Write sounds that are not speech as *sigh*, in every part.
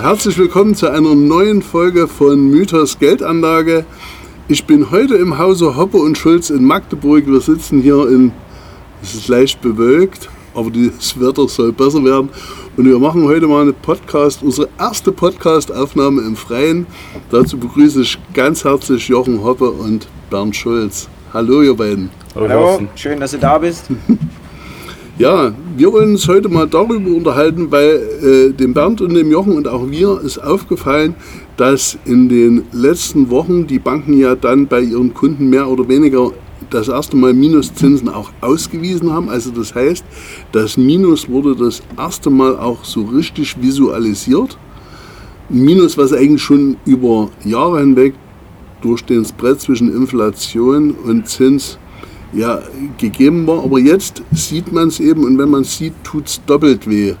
Herzlich willkommen zu einer neuen Folge von Mythos Geldanlage. Ich bin heute im Hause Hoppe und Schulz in Magdeburg. Wir sitzen hier in, es ist leicht bewölkt, aber das Wetter soll besser werden. Und wir machen heute mal eine Podcast, unsere erste Podcast-Aufnahme im Freien. Dazu begrüße ich ganz herzlich Jochen Hoppe und Bernd Schulz. Hallo, ihr beiden. Hallo, Hallo schön, dass du da bist. *laughs* Ja, wir wollen uns heute mal darüber unterhalten, weil äh, dem Bernd und dem Jochen und auch mir ist aufgefallen, dass in den letzten Wochen die Banken ja dann bei ihren Kunden mehr oder weniger das erste Mal Minuszinsen auch ausgewiesen haben. Also das heißt, das Minus wurde das erste Mal auch so richtig visualisiert. Ein Minus, was eigentlich schon über Jahre hinweg durch den Spread zwischen Inflation und Zins ja, gegeben war. Aber jetzt sieht man es eben und wenn man es sieht, tut es doppelt weh.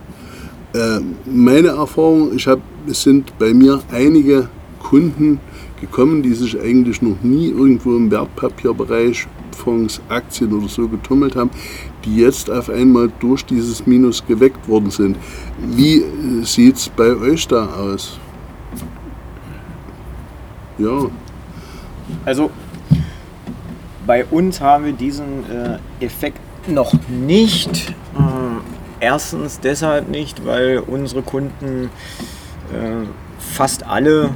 Äh, meine Erfahrung, ich hab, es sind bei mir einige Kunden gekommen, die sich eigentlich noch nie irgendwo im Wertpapierbereich, Fonds, Aktien oder so getummelt haben, die jetzt auf einmal durch dieses Minus geweckt worden sind. Wie äh, sieht es bei euch da aus? Ja. Also bei uns haben wir diesen äh, Effekt noch nicht. Äh, erstens deshalb nicht, weil unsere Kunden äh, fast alle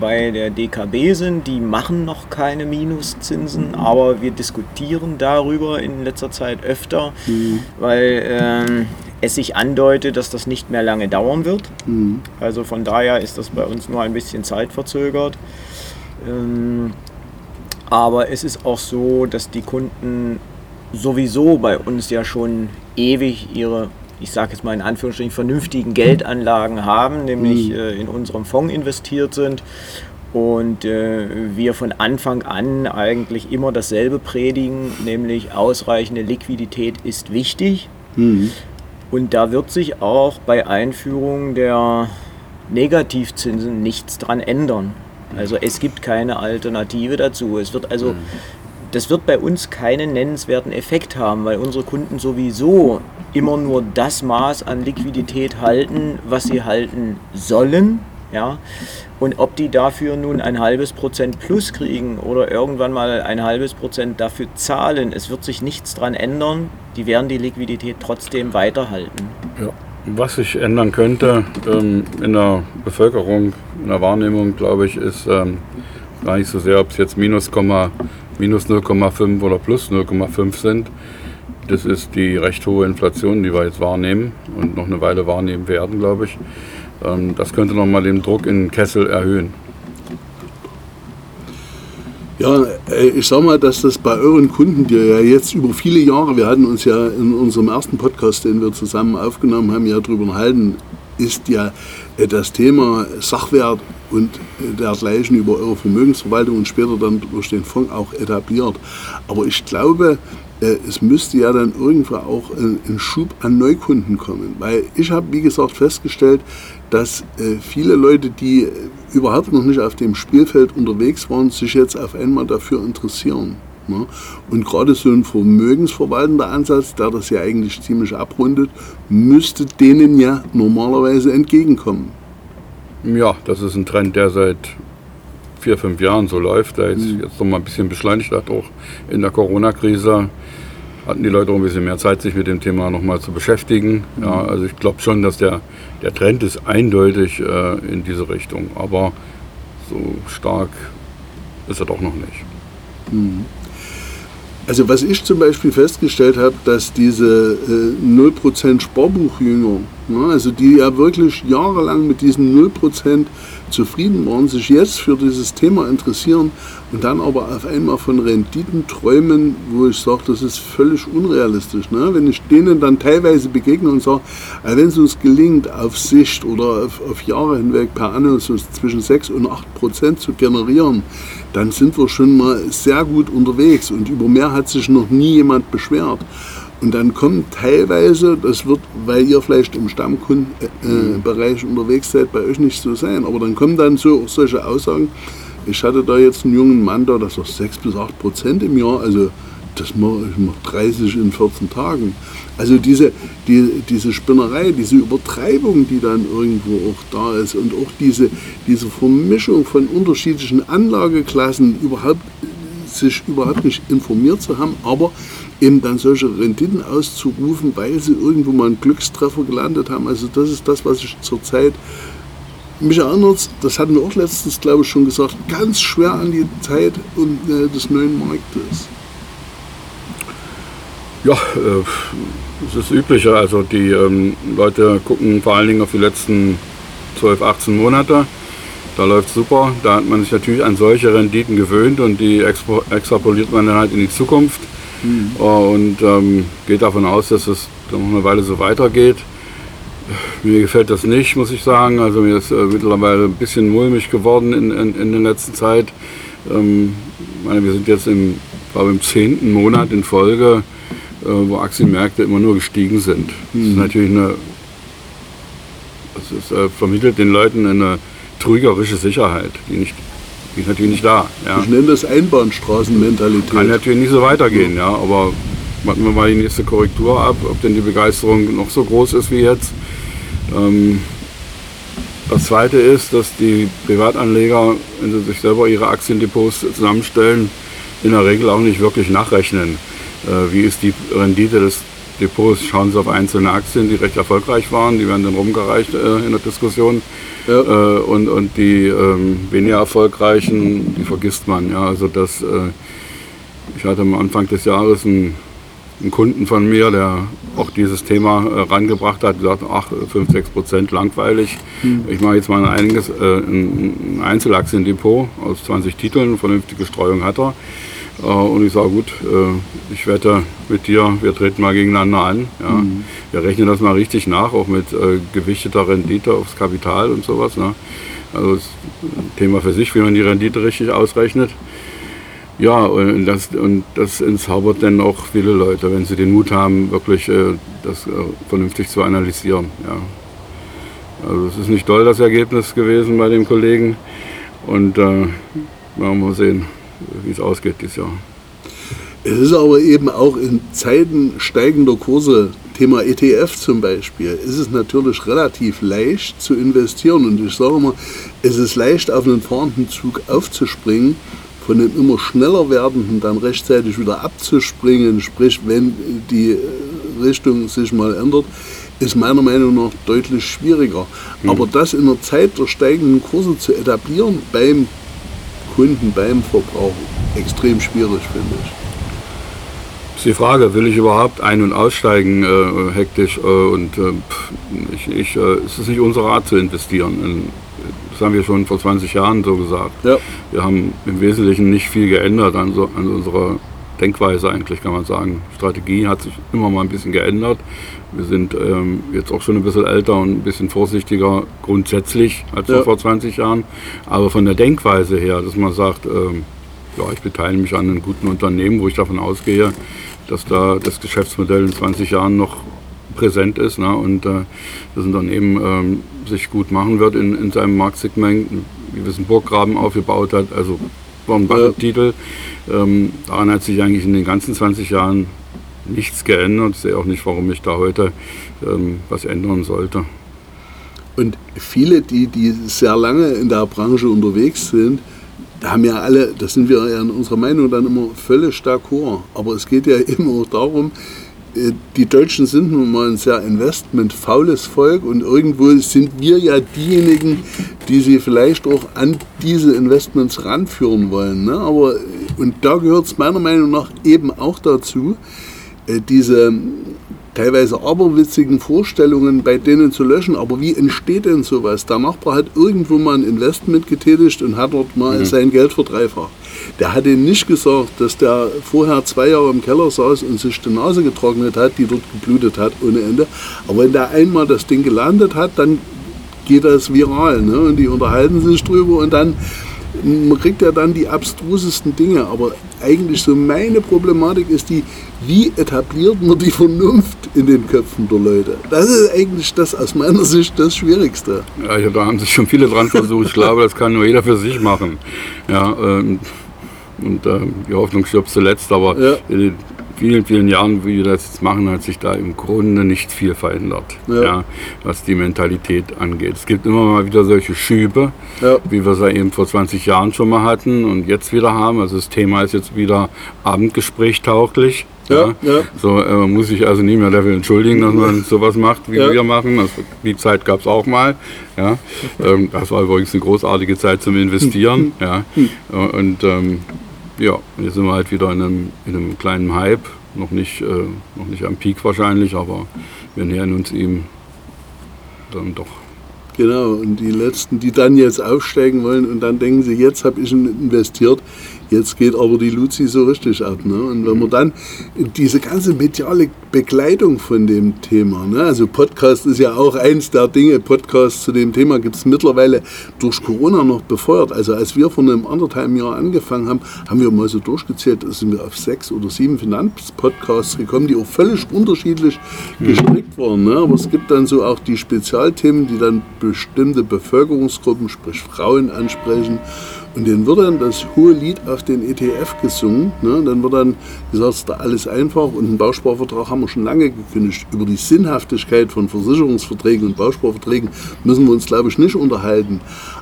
bei der DKB sind. Die machen noch keine Minuszinsen, aber wir diskutieren darüber in letzter Zeit öfter, mhm. weil ähm, es sich andeutet, dass das nicht mehr lange dauern wird. Mhm. Also von daher ist das bei uns nur ein bisschen zeitverzögert. Ähm, aber es ist auch so, dass die Kunden sowieso bei uns ja schon ewig ihre, ich sage jetzt mal in Anführungsstrichen, vernünftigen Geldanlagen haben, nämlich mhm. äh, in unserem Fonds investiert sind. Und äh, wir von Anfang an eigentlich immer dasselbe predigen, nämlich ausreichende Liquidität ist wichtig. Mhm. Und da wird sich auch bei Einführung der Negativzinsen nichts dran ändern. Also es gibt keine Alternative dazu. Es wird also, mhm. das wird bei uns keinen nennenswerten Effekt haben, weil unsere Kunden sowieso immer nur das Maß an Liquidität halten, was sie halten sollen. Ja? Und ob die dafür nun ein halbes Prozent plus kriegen oder irgendwann mal ein halbes Prozent dafür zahlen, es wird sich nichts daran ändern. Die werden die Liquidität trotzdem weiterhalten. Ja. Was sich ändern könnte ähm, in der Bevölkerung, in der Wahrnehmung, glaube ich, ist ähm, gar nicht so sehr, ob es jetzt minus, minus 0,5 oder plus 0,5 sind. Das ist die recht hohe Inflation, die wir jetzt wahrnehmen und noch eine Weile wahrnehmen werden, glaube ich. Ähm, das könnte nochmal den Druck in Kessel erhöhen. Ja, äh, ich sag mal, dass das bei euren Kunden, die ja jetzt über viele Jahre, wir hatten uns ja in unserem ersten Podcast, den wir zusammen aufgenommen haben, ja darüber unterhalten, ist ja äh, das Thema Sachwert und äh, dergleichen über eure Vermögensverwaltung und später dann durch den Fonds auch etabliert. Aber ich glaube, es müsste ja dann irgendwo auch ein Schub an Neukunden kommen. Weil ich habe, wie gesagt, festgestellt, dass viele Leute, die überhaupt noch nicht auf dem Spielfeld unterwegs waren, sich jetzt auf einmal dafür interessieren. Ne? Und gerade so ein vermögensverwaltender Ansatz, der das ja eigentlich ziemlich abrundet, müsste denen ja normalerweise entgegenkommen. Ja, das ist ein Trend, der seit vier, fünf Jahren so läuft, der jetzt, mhm. jetzt noch mal ein bisschen beschleunigt hat, auch in der Corona-Krise hatten die Leute auch ein bisschen mehr Zeit, sich mit dem Thema nochmal zu beschäftigen. Ja, also ich glaube schon, dass der, der Trend ist eindeutig äh, in diese Richtung, aber so stark ist er doch noch nicht. Mhm. Also was ich zum Beispiel festgestellt habe, dass diese äh, 0% Sparbuchjünger, ne, also die ja wirklich jahrelang mit diesen 0% zufrieden waren, sich jetzt für dieses Thema interessieren und dann aber auf einmal von Renditen träumen, wo ich sage, das ist völlig unrealistisch. Ne? Wenn ich denen dann teilweise begegne und sage, äh, wenn es uns gelingt, auf Sicht oder auf, auf Jahre hinweg per Anno zwischen 6 und 8 Prozent zu generieren, dann sind wir schon mal sehr gut unterwegs und über mehr hat sich noch nie jemand beschwert. Und dann kommt teilweise, das wird, weil ihr vielleicht im Stammkundenbereich äh, unterwegs seid, bei euch nicht so sein, aber dann kommen dann so auch solche Aussagen. Ich hatte da jetzt einen jungen Mann da, das war 6 bis 8 Prozent im Jahr, also das mache ich mach 30 in 14 Tagen. Also diese, die, diese Spinnerei, diese Übertreibung, die dann irgendwo auch da ist und auch diese, diese Vermischung von unterschiedlichen Anlageklassen, überhaupt, sich überhaupt nicht informiert zu haben, aber eben dann solche Renditen auszurufen, weil sie irgendwo mal einen Glückstreffer gelandet haben. Also das ist das, was ich zurzeit mich erinnert, das hatten wir auch letztens, glaube ich, schon gesagt, ganz schwer an die Zeit und, äh, des neuen Marktes. Ja, äh, das ist üblicher. Also die ähm, Leute gucken vor allen Dingen auf die letzten 12, 18 Monate. Da läuft super. Da hat man sich natürlich an solche Renditen gewöhnt und die extrapoliert man dann halt in die Zukunft mhm. und ähm, geht davon aus, dass es noch eine Weile so weitergeht. Mir gefällt das nicht, muss ich sagen. Also mir ist äh, mittlerweile ein bisschen mulmig geworden in, in, in der letzten Zeit. Ähm, meine, wir sind jetzt im, glaube im zehnten Monat in Folge äh, wo Aktienmärkte immer nur gestiegen sind. Das ist mhm. natürlich eine, das ist, äh, vermittelt den Leuten eine trügerische Sicherheit, die, nicht, ist natürlich nicht da. Ja. Ich nenne das Einbahnstraßenmentalität. Kann natürlich nicht so weitergehen, ja, aber warten wir mal die nächste Korrektur ab, ob denn die Begeisterung noch so groß ist wie jetzt. Ähm, das Zweite ist, dass die Privatanleger, wenn sie sich selber ihre Aktiendepots zusammenstellen, in der Regel auch nicht wirklich nachrechnen. Äh, wie ist die Rendite des Depots? Schauen Sie auf einzelne Aktien, die recht erfolgreich waren, die werden dann rumgereicht äh, in der Diskussion. Ja. Äh, und, und die ähm, weniger erfolgreichen, die vergisst man. Ja, also das, ich hatte am Anfang des Jahres einen, einen Kunden von mir, der auch dieses Thema äh, rangebracht hat, gesagt, ach, 5, 6 Prozent langweilig. Mhm. Ich mache jetzt mal ein, einiges, äh, ein Einzelaktiendepot aus 20 Titeln, vernünftige Streuung hat er. Äh, und ich sage, gut, äh, ich wette mit dir, wir treten mal gegeneinander an. Ja. Mhm. Wir rechnen das mal richtig nach, auch mit äh, gewichteter Rendite aufs Kapital und sowas. Ne. Also das Thema für sich, wie man die Rendite richtig ausrechnet. Ja, und das, und das entzaubert dann auch viele Leute, wenn sie den Mut haben, wirklich das vernünftig zu analysieren. Ja. Also es ist nicht toll, das Ergebnis gewesen bei dem Kollegen. Und äh, werden wir mal sehen wie es ausgeht dieses Jahr. Es ist aber eben auch in Zeiten steigender Kurse, Thema ETF zum Beispiel, ist es natürlich relativ leicht zu investieren. Und ich sage mal, es ist leicht, auf einen fahrenden Zug aufzuspringen, von dem immer schneller werdenden dann rechtzeitig wieder abzuspringen, sprich, wenn die Richtung sich mal ändert, ist meiner Meinung nach deutlich schwieriger. Mhm. Aber das in der Zeit der steigenden Kurse zu etablieren beim Kunden beim Verbrauch extrem schwierig, finde ich. Ist die Frage, will ich überhaupt ein- und aussteigen äh, hektisch äh, und äh, ich, ich, äh, es ist nicht unsere Art zu investieren. Das haben wir schon vor 20 Jahren so gesagt. Ja. Wir haben im Wesentlichen nicht viel geändert an, so, an unserer Denkweise eigentlich, kann man sagen. Strategie hat sich immer mal ein bisschen geändert. Wir sind ähm, jetzt auch schon ein bisschen älter und ein bisschen vorsichtiger grundsätzlich als ja. vor 20 Jahren. Aber von der Denkweise her, dass man sagt, ähm, ja, ich beteilige mich an einem guten Unternehmen, wo ich davon ausgehe, dass da das Geschäftsmodell in 20 Jahren noch präsent ist ne, und äh, das Unternehmen ähm, sich gut machen wird in, in seinem Marktsegment, wir in Burggraben aufgebaut hat, also war ein Titel. Ähm, daran hat sich eigentlich in den ganzen 20 Jahren nichts geändert. Ich sehe auch nicht, warum ich da heute ähm, was ändern sollte. Und viele, die, die sehr lange in der Branche unterwegs sind, haben ja alle, das sind wir ja in unserer Meinung dann immer völlig d'accord. Aber es geht ja *laughs* immer auch darum, die Deutschen sind nun mal ein sehr investmentfaules Volk und irgendwo sind wir ja diejenigen, die sie vielleicht auch an diese Investments ranführen wollen. Ne? Aber, und da gehört es meiner Meinung nach eben auch dazu, äh, diese teilweise aberwitzigen Vorstellungen bei denen zu löschen. Aber wie entsteht denn sowas? Der Nachbar hat irgendwo mal ein Investment getätigt und hat dort mal mhm. sein Geld verdreifacht. Der hat ihm nicht gesagt, dass der vorher zwei Jahre im Keller saß und sich die Nase getrocknet hat, die dort geblutet hat ohne Ende. Aber wenn der einmal das Ding gelandet hat, dann geht das viral. Ne? Und die unterhalten sich drüber und dann man kriegt ja dann die abstrusesten Dinge, aber eigentlich so meine Problematik ist die, wie etabliert man die Vernunft in den Köpfen der Leute? Das ist eigentlich das aus meiner Sicht das Schwierigste. Ja, da haben sich schon viele dran versucht. Ich glaube, das kann nur jeder für sich machen. Ja, ähm, Und ähm, die Hoffnung stirbt zuletzt, aber Ja. Vielen, vielen Jahren, wie wir das jetzt machen, hat sich da im Grunde nicht viel verändert, Ja. ja. was die Mentalität angeht. Es gibt immer mal wieder solche Schübe, Ja. wie wir es ja eben vor 20 Jahren schon mal hatten und jetzt wieder haben. Also das Thema ist jetzt wieder Abendgespräch tauglich. Ja, ja. So, äh, man muss sich also nie mehr dafür entschuldigen, dass man sowas macht, wie Ja. wir machen. Das, die Zeit gab es auch mal. Ja. Ähm, das war übrigens eine großartige Zeit zum Investieren. *laughs* Ja. Und ähm, ja, jetzt sind wir halt wieder in einem, in einem kleinen Hype. Noch nicht, äh, noch nicht am Peak wahrscheinlich, aber wir nähern uns ihm dann doch. Genau, und die Letzten, die dann jetzt aufsteigen wollen und dann denken sie, jetzt habe ich investiert, jetzt geht aber die Luzi so richtig ab. Ne? Und wenn man dann diese ganze mediale Begleitung von dem Thema, ne? also Podcast ist ja auch eins der Dinge, Podcast zu dem Thema gibt es mittlerweile durch Corona noch befeuert. Also als wir vor einem anderthalb Jahr angefangen haben, haben wir mal so durchgezählt, sind wir auf sechs oder sieben Finanzpodcasts gekommen, die auch völlig unterschiedlich gestrickt waren. Ne? Aber es gibt dann so auch die Spezialthemen, die dann bestimmte Bevölkerungsgruppen, sprich Frauen, ansprechen. Und denen wird dann das hohe Lied auf den ETF gesungen. Ne? Dann wird dann gesagt, da alles einfach und einen Bausparvertrag haben wir schon lange gekündigt. Über die Sinnhaftigkeit von Versicherungsverträgen und Bausparverträgen müssen wir uns, glaube ich, nicht unterhalten.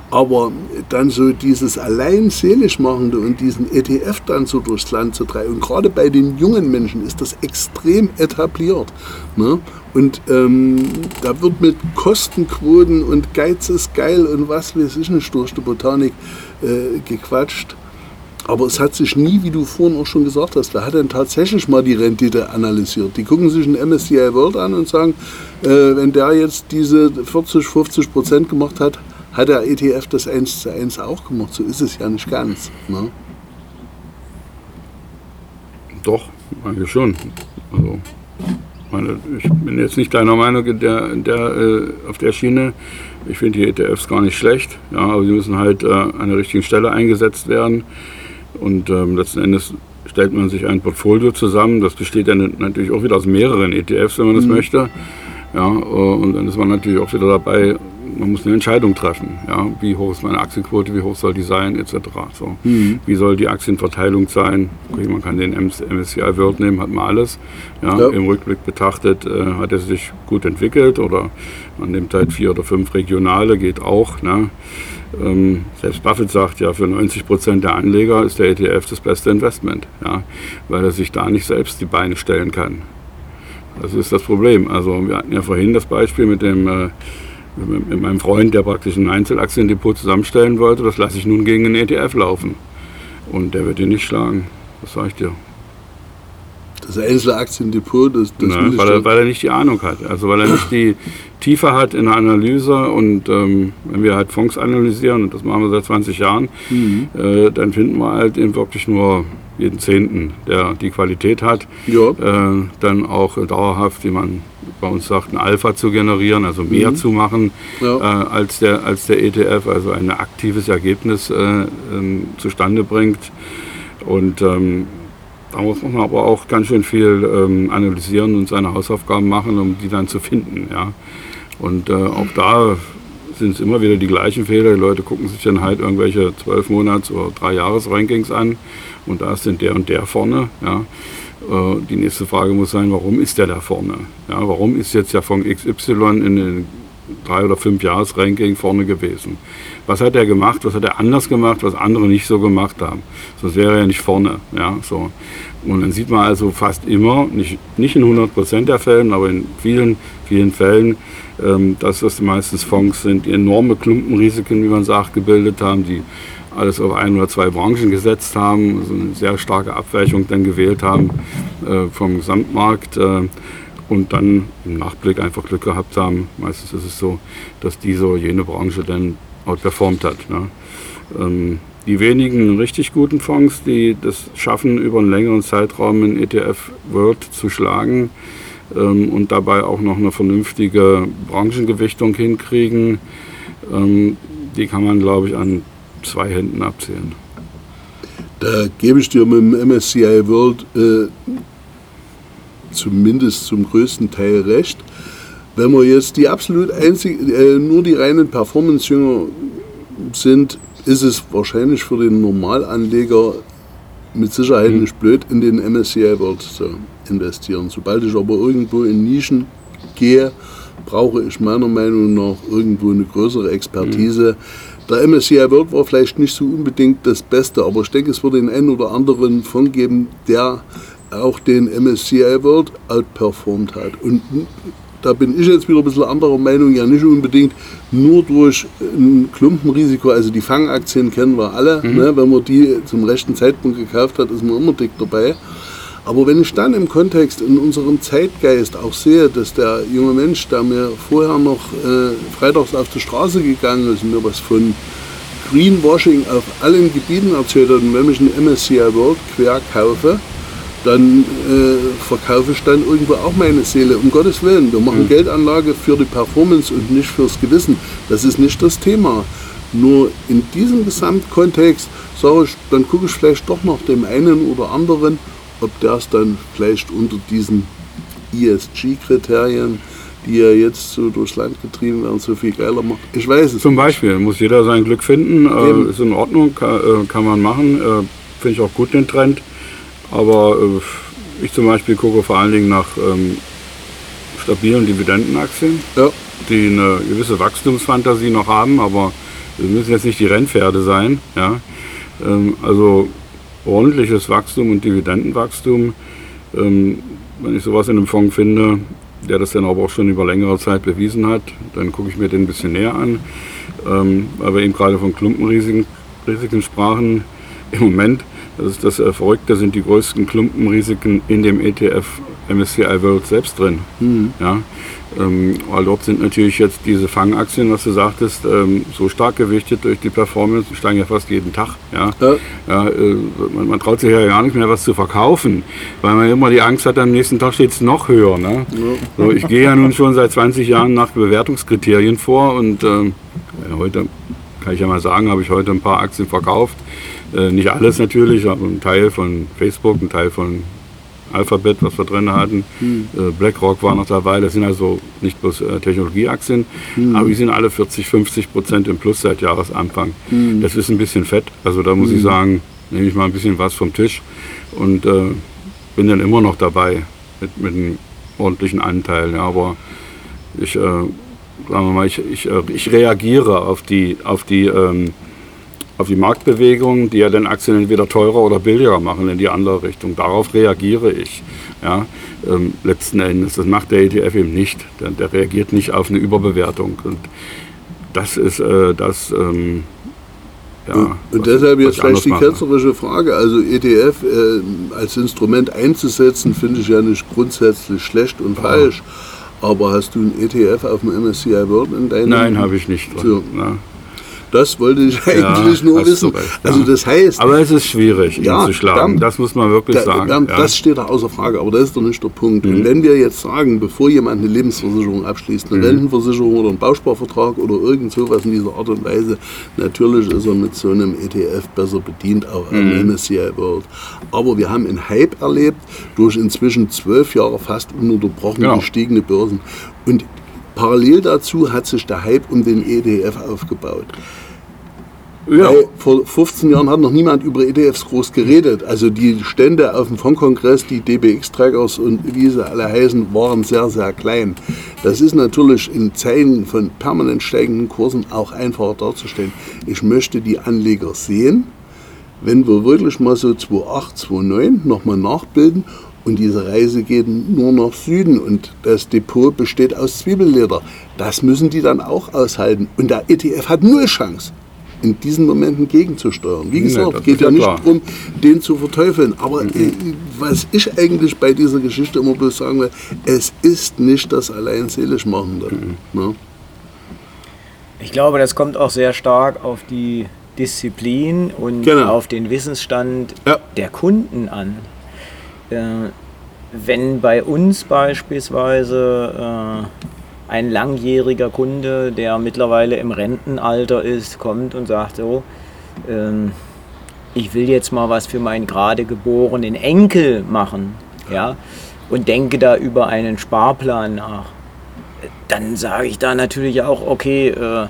Aber dann so dieses allein selig machende und diesen ETF dann so durchs Land zu treiben. Und gerade bei den jungen Menschen ist das extrem etabliert. Ne? Und ähm, da wird mit Kostenquoten und Geiz ist geil und was weiß ich nicht durch die Botanik äh, gequatscht. Aber es hat sich nie, wie du vorhin auch schon gesagt hast, wer hat denn tatsächlich mal die Rendite analysiert? Die gucken sich ein MSCI World an und sagen, äh, wenn der jetzt diese 40, 50 Prozent gemacht hat, hat der ETF das 1 zu 1 auch gemacht. So ist es ja nicht ganz. Ne? Doch, eigentlich schon. Also, meine, ich bin jetzt nicht deiner Meinung in der, in der, äh, auf der Schiene. Ich finde die ETFs gar nicht schlecht, ja, aber sie müssen halt äh, an der richtigen Stelle eingesetzt werden. Und ähm, letzten Endes stellt man sich ein Portfolio zusammen. Das besteht dann natürlich auch wieder aus mehreren ETFs, wenn man das möchte. Ja, äh, und dann ist man natürlich auch wieder dabei, man muss eine Entscheidung treffen. Ja, wie hoch ist meine Aktienquote, wie hoch soll die sein, etc. So. Wie soll die Aktienverteilung sein? Okay, man kann den MS MSCI World nehmen, hat man alles. Ja, Ja. Im Rückblick betrachtet äh, hat er sich gut entwickelt oder man nimmt halt vier oder fünf regionale, geht auch. Ne? Ähm, selbst Buffett sagt ja, für 90 Prozent der Anleger ist der ETF das beste Investment, ja? weil er sich da nicht selbst die Beine stellen kann. Das ist das Problem. Also wir hatten ja vorhin das Beispiel mit dem äh, mit meinem Freund, der praktisch ein Einzelaktiendepot zusammenstellen wollte. Das lasse ich nun gegen einen ETF laufen. Und der wird ihn nicht schlagen. Das sage ich dir. Das Einzelaktiendepot, das, das Ne, ich weil, er, weil er nicht die Ahnung hat. Also weil er nicht die Tiefe hat in der Analyse. Und ähm, wenn wir halt Fonds analysieren, und das machen wir seit 20 Jahren, Mhm. äh, dann finden wir halt eben wirklich nur jeden Zehnten, der die Qualität hat, Ja. äh, dann auch dauerhaft, wie man bei uns sagt, ein Alpha zu generieren, also mehr zu machen Mhm. Ja. äh, als, der, als der ETF, also ein aktives Ergebnis äh, ähm, zustande bringt. Und ähm, da muss man aber auch ganz schön viel ähm, analysieren und seine Hausaufgaben machen, um die dann zu finden. Ja. Und äh, auch da sind es immer wieder die gleichen Fehler. Die Leute gucken sich dann halt irgendwelche 12 Monats- oder 3 Jahres-Rankings an und da ist denn der und der vorne. Ja. Äh, Die nächste Frage muss sein, warum ist der da vorne? Ja, warum ist jetzt der von XY in den drei oder fünf Jahres-Ranking vorne gewesen? Was hat er gemacht? Was hat er anders gemacht, was andere nicht so gemacht haben? Sonst wäre er ja nicht vorne. Ja, so. Und dann sieht man also fast immer, nicht, nicht in 100 Prozent der Fällen, aber in vielen, vielen Fällen, ähm, dass das meistens Fonds sind, die enorme Klumpenrisiken, wie man sagt, gebildet haben, die alles auf ein oder zwei Branchen gesetzt haben, also eine sehr starke Abweichung dann gewählt haben äh, vom Gesamtmarkt äh, und dann im Nachblick einfach Glück gehabt haben. Meistens ist es so, dass diese oder jene Branche dann outperformt hat. Ne? Ähm, die wenigen richtig guten Fonds, die das schaffen, über einen längeren Zeitraum einen ETF World zu schlagen ähm, und dabei auch noch eine vernünftige Branchengewichtung hinkriegen, ähm, die kann man, glaube ich, an zwei Händen abzählen. Da gebe ich dir mit dem MSCI World äh, zumindest zum größten Teil recht. Wenn wir jetzt die absolut einzig, äh, nur die reinen Performance-Jünger sind, ist es wahrscheinlich für den Normalanleger mit Sicherheit nicht blöd, in den MSCI World zu investieren. Sobald ich aber irgendwo in Nischen gehe, brauche ich meiner Meinung nach irgendwo eine größere Expertise. Der MSCI World war vielleicht nicht so unbedingt das Beste, aber ich denke, es wird den einen oder anderen Fonds geben, der auch den MSCI World outperformt hat. Und da bin ich jetzt wieder ein bisschen anderer Meinung, ja nicht unbedingt nur durch ein Klumpenrisiko, also die Fangaktien kennen wir alle, mhm. ne, wenn man die zum rechten Zeitpunkt gekauft hat, ist man immer dick dabei. Aber wenn ich dann im Kontext in unserem Zeitgeist auch sehe, dass der junge Mensch, der mir vorher noch äh, freitags auf die Straße gegangen ist und mir was von Greenwashing auf allen Gebieten erzählt hat, und wenn ich ein MSCI World quer kaufe, dann äh, verkaufe ich dann irgendwo auch meine Seele. Um Gottes Willen, wir machen mhm. Geldanlage für die Performance und nicht fürs Gewissen. Das ist nicht das Thema. Nur in diesem Gesamtkontext sage ich, dann gucke ich vielleicht doch noch dem einen oder anderen, ob der es dann vielleicht unter diesen ESG-Kriterien, die ja jetzt so durchs Land getrieben werden, so viel geiler macht. Ich weiß es. Zum Beispiel muss jeder sein Glück finden. Äh, ist in Ordnung, kann, äh, kann man machen. Äh, Finde ich auch gut den Trend. Aber äh, ich zum Beispiel gucke vor allen Dingen nach ähm, stabilen Dividendenaktien, ja. die eine gewisse Wachstumsfantasie noch haben, aber wir müssen jetzt nicht die Rennpferde sein. Ja? Ähm, also ordentliches Wachstum und Dividendenwachstum. Ähm, wenn ich sowas in einem Fonds finde, der das dann aber auch schon über längere Zeit bewiesen hat, dann gucke ich mir den ein bisschen näher an, ähm, weil wir eben gerade von Klumpenrisiken Risiken sprachen. Im Moment das ist das äh, Verrückte, sind die größten Klumpenrisiken in dem ETF MSCI World selbst drin. Mhm. Ja, ähm, weil dort sind natürlich jetzt diese Fangaktien, was du sagtest, ähm, so stark gewichtet durch die Performance, die steigen ja fast jeden Tag. Ja? ja. ja äh, man, man, traut sich ja gar nicht mehr was zu verkaufen, weil man immer die Angst hat, am nächsten Tag steht es noch höher. Ne? Ja. So, ich gehe ja nun schon seit 20 Jahren nach Bewertungskriterien vor und ähm, heute kann ich ja mal sagen, habe ich heute ein paar Aktien verkauft äh, nicht alles natürlich, aber ein Teil von Facebook, ein Teil von Alphabet, was wir drin hatten. Mhm. Äh, BlackRock war noch dabei. Das sind also nicht bloß äh, Technologieaktien, mhm. aber die sind alle 40, 50 Prozent im Plus seit Jahresanfang. Mhm. Das ist ein bisschen fett. Also da muss ich hm. sagen, nehme ich mal ein bisschen was vom Tisch und äh, bin dann immer noch dabei mit, mit einem ordentlichen Anteil. Ja, aber ich, äh, sagen wir mal, ich, ich, ich reagiere auf die, auf die ähm, auf die Marktbewegungen, die ja den Aktien entweder teurer oder billiger machen in die andere Richtung. Darauf reagiere ich. Ja, ähm, letzten Endes, das macht der ETF eben nicht. Der, der reagiert nicht auf eine Überbewertung. Und das ist äh, das. Ähm, ja, und, und was, deshalb jetzt vielleicht die ketzerische Frage. Also ETF äh, als Instrument einzusetzen, finde ich ja nicht grundsätzlich schlecht und ja. falsch. Aber hast du ein ETF auf dem MSCI World in deinem? Nein, habe ich nicht. So. Das wollte ich eigentlich ja, nur wissen. Recht, also das heißt. Aber es ist schwierig, ja, ihn zu schlagen. Dann, das muss man wirklich da, sagen. Dann, ja. Das steht da außer Frage, aber das ist doch nicht der Punkt. Mhm. Und wenn wir jetzt sagen, bevor jemand eine Lebensversicherung abschließt, eine mhm. Rentenversicherung oder einen Bausparvertrag oder irgend sowas in dieser Art und Weise, natürlich ist er mit so einem ETF besser bedient, auch mhm. am MSCI World. Aber wir haben einen Hype erlebt durch inzwischen zwölf Jahre fast ununterbrochen genau. gestiegene Börsen. Und Parallel dazu hat sich der Hype um den EDF aufgebaut. Ja. vor 15 Jahren hat noch niemand über ETFs groß geredet. Also die Stände auf dem Fondkongress, die DBX-Trackers und wie sie alle heißen, waren sehr, sehr klein. Das ist natürlich in Zeiten von permanent steigenden Kursen auch einfacher darzustellen. Ich möchte die Anleger sehen, wenn wir wirklich mal so 2008, 2009 nochmal nachbilden und diese Reise geht nur nach Süden und das Depot besteht aus Zwiebelleder. Das müssen die dann auch aushalten. Und der ETF hat null Chance, in diesen Momenten gegenzusteuern. Wie gesagt, es geht ja, ja nicht darum, den zu verteufeln. Aber mhm. äh, was ich eigentlich bei dieser Geschichte immer bloß sagen will, es ist nicht das allein seelisch Machende. Mhm. Ne? Ich glaube, das kommt auch sehr stark auf die Disziplin und genau. auf den Wissensstand ja. der Kunden an. Äh, wenn bei uns beispielsweise äh, ein langjähriger Kunde, der mittlerweile im Rentenalter ist, kommt und sagt so, ähm, ich will jetzt mal was für meinen gerade geborenen Enkel machen, ja, und denke da über einen Sparplan nach, dann sage ich da natürlich auch, okay, äh,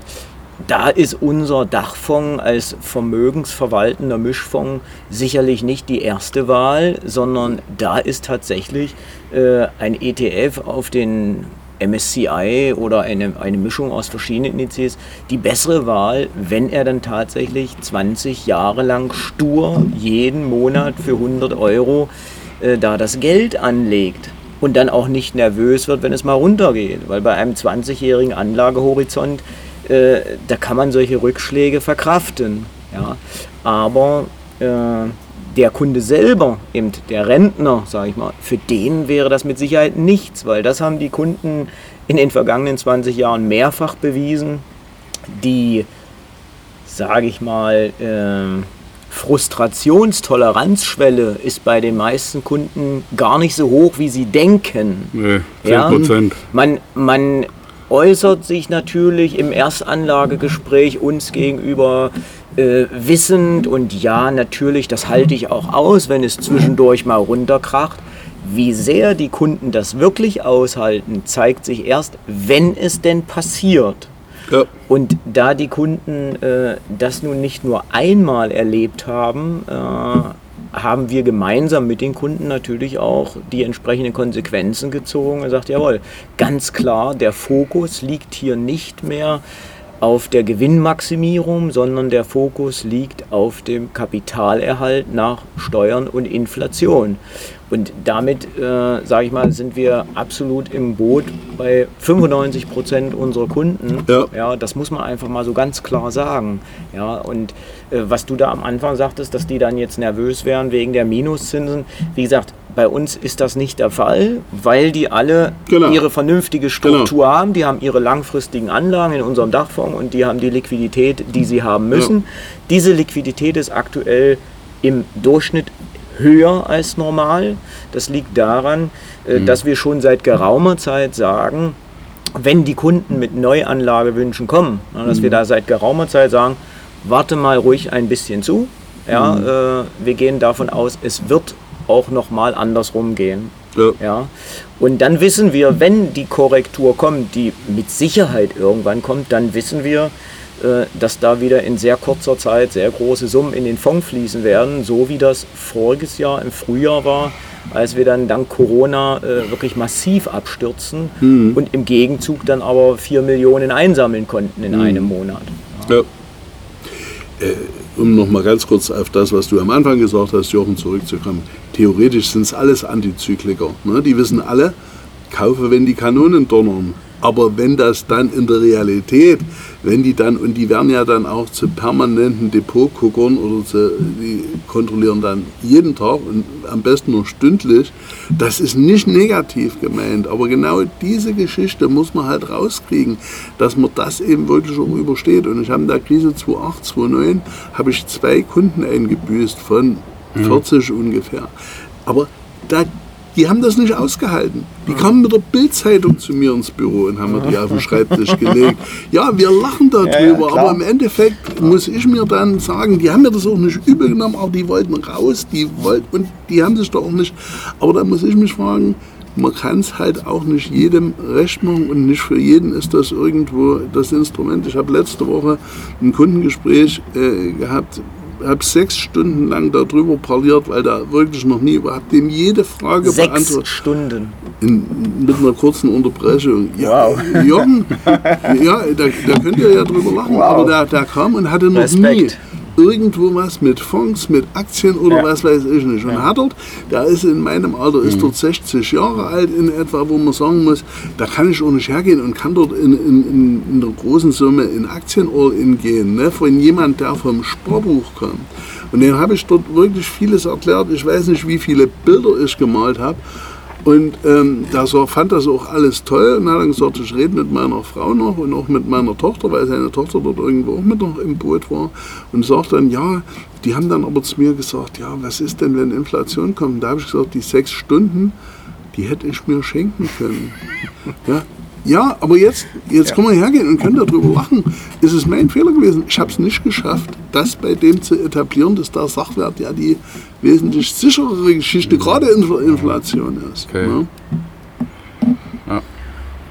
da ist unser Dachfonds als vermögensverwaltender Mischfonds sicherlich nicht die erste Wahl, sondern da ist tatsächlich äh, ein ETF auf den MSCI oder eine, eine Mischung aus verschiedenen Indizes die bessere Wahl, wenn er dann tatsächlich 20 Jahre lang stur jeden Monat für 100 Euro äh, da das Geld anlegt und dann auch nicht nervös wird, wenn es mal runtergeht. Weil bei einem 20-jährigen Anlagehorizont, äh, da kann man solche Rückschläge verkraften. Ja? Aber äh, der Kunde selber, eben der Rentner, sage ich mal, für den wäre das mit Sicherheit nichts, weil das haben die Kunden in den vergangenen 20 Jahren mehrfach bewiesen. Die, sage ich mal, äh, Frustrationstoleranzschwelle ist bei den meisten Kunden gar nicht so hoch, wie sie denken. Nee, 10%. Ja? Man, man äußert sich natürlich im Erstanlagegespräch uns gegenüber äh, wissend und ja, natürlich, das halte ich auch aus, wenn es zwischendurch mal runterkracht. Wie sehr die Kunden das wirklich aushalten, zeigt sich erst, wenn es denn passiert. Ja. Und da die Kunden äh, das nun nicht nur einmal erlebt haben, äh, haben wir gemeinsam mit den Kunden natürlich auch die entsprechenden Konsequenzen gezogen und gesagt, jawohl, ganz klar, der Fokus liegt hier nicht mehr auf der Gewinnmaximierung, sondern der Fokus liegt auf dem Kapitalerhalt nach Steuern und Inflation. Und damit, äh, sage ich mal, sind wir absolut im Boot bei 95 Prozent unserer Kunden. Ja. ja. Das muss man einfach mal so ganz klar sagen. Ja, und äh, was du da am Anfang sagtest, dass die dann jetzt nervös wären wegen der Minuszinsen, wie gesagt, bei uns ist das nicht der Fall, weil die alle genau. ihre vernünftige Struktur genau. haben. Die haben ihre langfristigen Anlagen in unserem Dachfonds und die haben die Liquidität, die sie haben müssen. Ja. Diese Liquidität ist aktuell im Durchschnitt höher als normal. Das liegt daran, äh, mhm. dass wir schon seit geraumer Zeit sagen, wenn die Kunden mit Neuanlagewünschen kommen, dass mhm. wir da seit geraumer Zeit sagen, warte mal ruhig ein bisschen zu. Ja, mhm. äh, wir gehen davon aus, es wird auch nochmal andersrum gehen. Ja. ja. Und dann wissen wir, wenn die Korrektur kommt, die mit Sicherheit irgendwann kommt, dann wissen wir, dass da wieder in sehr kurzer Zeit sehr große Summen in den Fonds fließen werden, so wie das voriges Jahr im Frühjahr war, als wir dann dank Corona äh, wirklich massiv abstürzen mhm. und im Gegenzug dann aber 4 Millionen einsammeln konnten in mhm. einem Monat. Ja. ja. Äh, um nochmal ganz kurz auf das, was du am Anfang gesagt hast, Jochen, zurückzukommen. Theoretisch sind es alles Antizykliker. Ne? Die wissen alle, kaufe, wenn die Kanonen donnern. Aber wenn das dann in der Realität, wenn die dann, und die werden ja dann auch zu permanenten Depotguckern oder zu, die kontrollieren dann jeden Tag und am besten nur stündlich, das ist nicht negativ gemeint, aber genau diese Geschichte muss man halt rauskriegen, dass man das eben wirklich auch übersteht. Und ich habe in der Krise 2008, 2009, habe ich zwei Kunden eingebüßt von 40 mhm. ungefähr. Aber da die haben das nicht ausgehalten. Die kamen mit der Bildzeitung zu mir ins Büro und haben mir die auf den Schreibtisch gelegt. Ja, wir lachen darüber, ja, ja, aber im Endeffekt muss ich mir dann sagen, die haben mir das auch nicht übel genommen, aber die wollten raus, die wollten und die haben sich doch auch nicht. Aber da muss ich mich fragen, man kann es halt auch nicht jedem recht machen und nicht für jeden ist das irgendwo das Instrument. Ich habe letzte Woche ein Kundengespräch äh, gehabt habe sechs Stunden lang darüber parliert, weil da wirklich noch nie überhaupt dem jede Frage sechs beantwortet. Sechs Stunden. In, mit einer kurzen Unterbrechung. Ja, wow. Jürgen, ja, da, da könnt ihr ja drüber lachen, wow. aber der, der kam und hatte noch Respekt. nie irgendwo was mit Fonds, mit Aktien oder ja. was weiß ich nicht. Und ja. Hattert, der ist in meinem Alter, ist mhm. dort 60 Jahre alt in etwa, wo man sagen muss, da kann ich auch nicht hergehen und kann dort in, in, in einer großen Summe in Aktien all-in gehen, ne, von jemand, der vom Sparbuch kommt. Und den habe ich dort wirklich vieles erklärt. Ich weiß nicht, wie viele Bilder ich gemalt habe. Und ähm, der fand das auch alles toll und hat dann gesagt, ich rede mit meiner Frau noch und auch mit meiner Tochter, weil seine Tochter dort irgendwo auch mit noch im Boot war. Und sagt dann, ja, die haben dann aber zu mir gesagt, ja, was ist denn, wenn Inflation kommt? Da habe ich gesagt, die sechs Stunden, die hätte ich mir schenken können. Ja, ja, aber jetzt, jetzt ja. können wir hergehen und können darüber lachen. Ist es mein Fehler gewesen? Ich habe es nicht geschafft, das bei dem zu etablieren, dass der Sachwert ja die wesentlich sicherere Geschichte, gerade in der Inflation ist. Okay. Ja.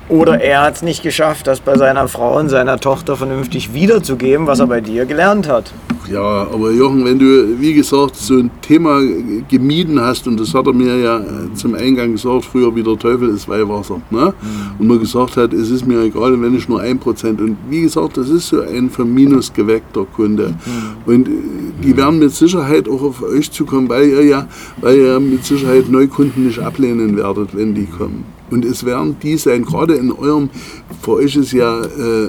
Oder er hat es nicht geschafft, das bei seiner Frau und seiner Tochter vernünftig wiederzugeben, was er bei dir gelernt hat. Ja, aber Jochen, wenn du, wie gesagt, so ein Thema gemieden hast, und das hat er mir ja äh, zum Eingang gesagt, früher wie der Teufel ist Weihwasser, ne? und man gesagt hat, es ist mir egal, wenn ich nur ein Prozent, und wie gesagt, das ist so ein von Minus geweckter Kunde. Und äh, die werden mit Sicherheit auch auf euch zukommen, weil ihr ja, weil ihr mit Sicherheit Neukunden nicht ablehnen werdet, wenn die kommen. Und es werden die sein, gerade in eurem, für euch ist ja äh,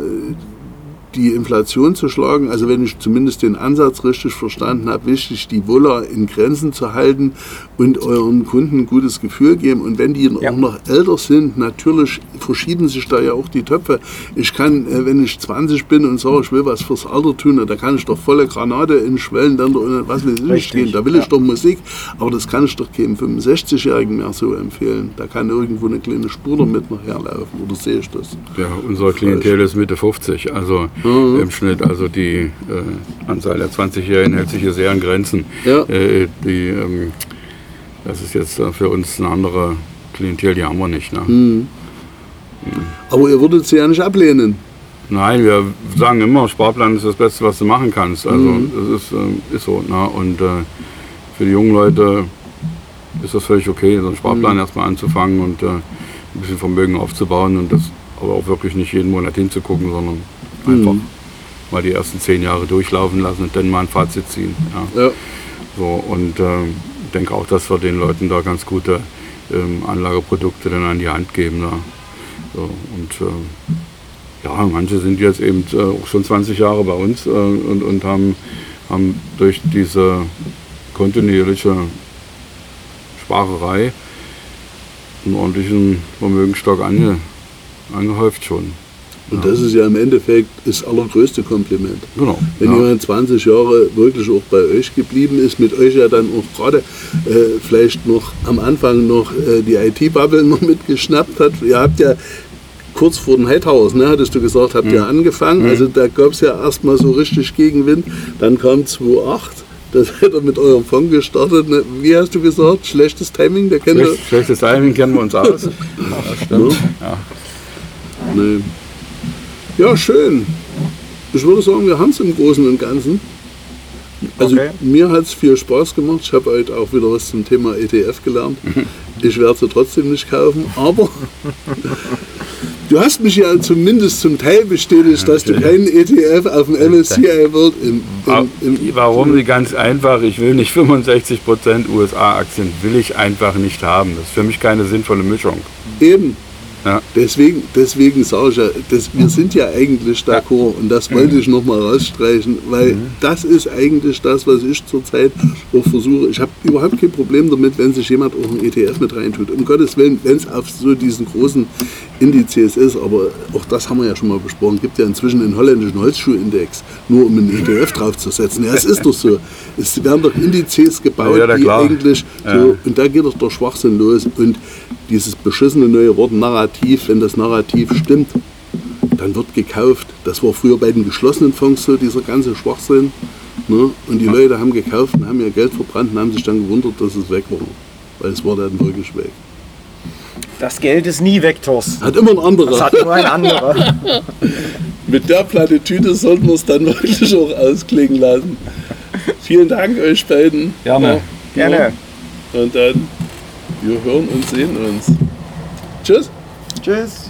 die Inflation zu schlagen, also wenn ich zumindest den Ansatz richtig verstanden habe, wichtig, die Wohler in Grenzen zu halten und euren Kunden ein gutes Gefühl geben. Und wenn die Ja. auch noch älter sind, natürlich verschieben sich da ja auch die Töpfe. Ich kann, äh, wenn ich 20 bin und sage, ich will was fürs Alter tun, da kann ich doch volle Granate in Schwellenländer und was weiß ich Richtig, gehen. Da will ich ja. doch Musik, aber das kann ich doch keinem 65-Jährigen mehr so empfehlen. Da kann irgendwo eine kleine Spur damit noch herlaufen, oder sehe ich das? Ja, unsere Klientel ist Mitte 50, also Mhm. im Schnitt, also die äh, Anzahl der 20-Jährigen hält sich hier sehr an Grenzen. Ja. Äh, die, ähm, das ist jetzt äh, für uns eine andere Klientel, die haben wir nicht. Ne? Mhm. Aber ihr würdet sie ja nicht ablehnen. Nein, wir sagen immer, Sparplan ist das Beste, was du machen kannst. Also Mhm. das ist, ähm, ist so. Ne? Und äh, für die jungen Leute ist das völlig okay, so einen Sparplan Mhm. erstmal anzufangen und äh, ein bisschen Vermögen aufzubauen und das aber auch wirklich nicht jeden Monat hinzugucken, sondern einfach Mhm. mal die ersten zehn Jahre durchlaufen lassen und dann mal ein Fazit ziehen. Ja. Ja. So, und ähm, ich denke auch, dass wir den Leuten da ganz gute ähm, Anlageprodukte dann an die Hand geben. Ja. So, und ähm, ja, manche sind jetzt eben äh, auch schon 20 Jahre bei uns äh, und, und haben, haben durch diese kontinuierliche Sparerei einen ordentlichen Vermögensstock ange, angehäuft schon. Und das ist ja im Endeffekt das allergrößte Kompliment. Genau. Wenn ja. jemand 20 Jahre wirklich auch bei euch geblieben ist, mit euch ja dann auch gerade äh, vielleicht noch am Anfang noch äh, die IT-Bubble *laughs* noch mitgeschnappt hat. Ihr habt ja kurz vor den Hightower, ne, hattest du gesagt, habt ihr angefangen. Also da gab es ja erstmal so richtig Gegenwind. Dann kam 2008. *laughs* Da seid ihr mit eurem Fonds gestartet. Ne? Wie hast du gesagt? Schlechtes Timing? Der Schlecht, schlechtes Timing kennen wir uns aus. *laughs* ja, stimmt. Ja. Nee. Ja, schön. Ich würde sagen, wir haben es im Großen und Ganzen. Also Okay. mir hat es viel Spaß gemacht. Ich habe heute auch wieder was zum Thema ETF gelernt. *laughs* Ich werde sie trotzdem nicht kaufen, aber du hast mich ja zumindest zum Teil bestätigt, dass du keinen ETF auf dem MSCI World in, Wa- in, in, Warum? Die ganz einfach. Ich will nicht 65% USA-Aktien, will ich einfach nicht haben. Das ist für mich keine sinnvolle Mischung. eben. Ja. Deswegen, deswegen sage ich ja, das, wir sind ja eigentlich d'accord und das wollte ich nochmal rausstreichen, weil das ist eigentlich das, was ich zurzeit auch versuche. Ich habe überhaupt kein Problem damit, wenn sich jemand auch einen ETF mit reintut. Um Gottes Willen, wenn es auf so diesen großen Indizes ist, aber auch das haben wir ja schon mal besprochen, gibt ja inzwischen einen holländischen Holzschuhindex, nur um einen ETF draufzusetzen. Ja, es ist doch so. Es werden doch Indizes gebaut, Ja, ja, die eigentlich so, und da geht doch der Schwachsinn los. Und dieses beschissene neue Wort Narrativ, wenn das Narrativ stimmt, dann wird gekauft. Das war früher bei den geschlossenen Fonds so, dieser ganze Schwachsinn. Ne? Und die Leute haben gekauft und haben ihr Geld verbrannt und haben sich dann gewundert, dass es weg war. Weil es war dann wirklich weg. Das Geld ist nie weg, Thorsten. Hat immer ein Das anderer. hat nur ein anderer. *laughs* Mit der Plattitüde sollten wir es dann wirklich auch ausklingen lassen. Vielen Dank euch beiden. Gerne. Gerne. Und dann, wir hören und sehen uns. Tschüss. Tschüss.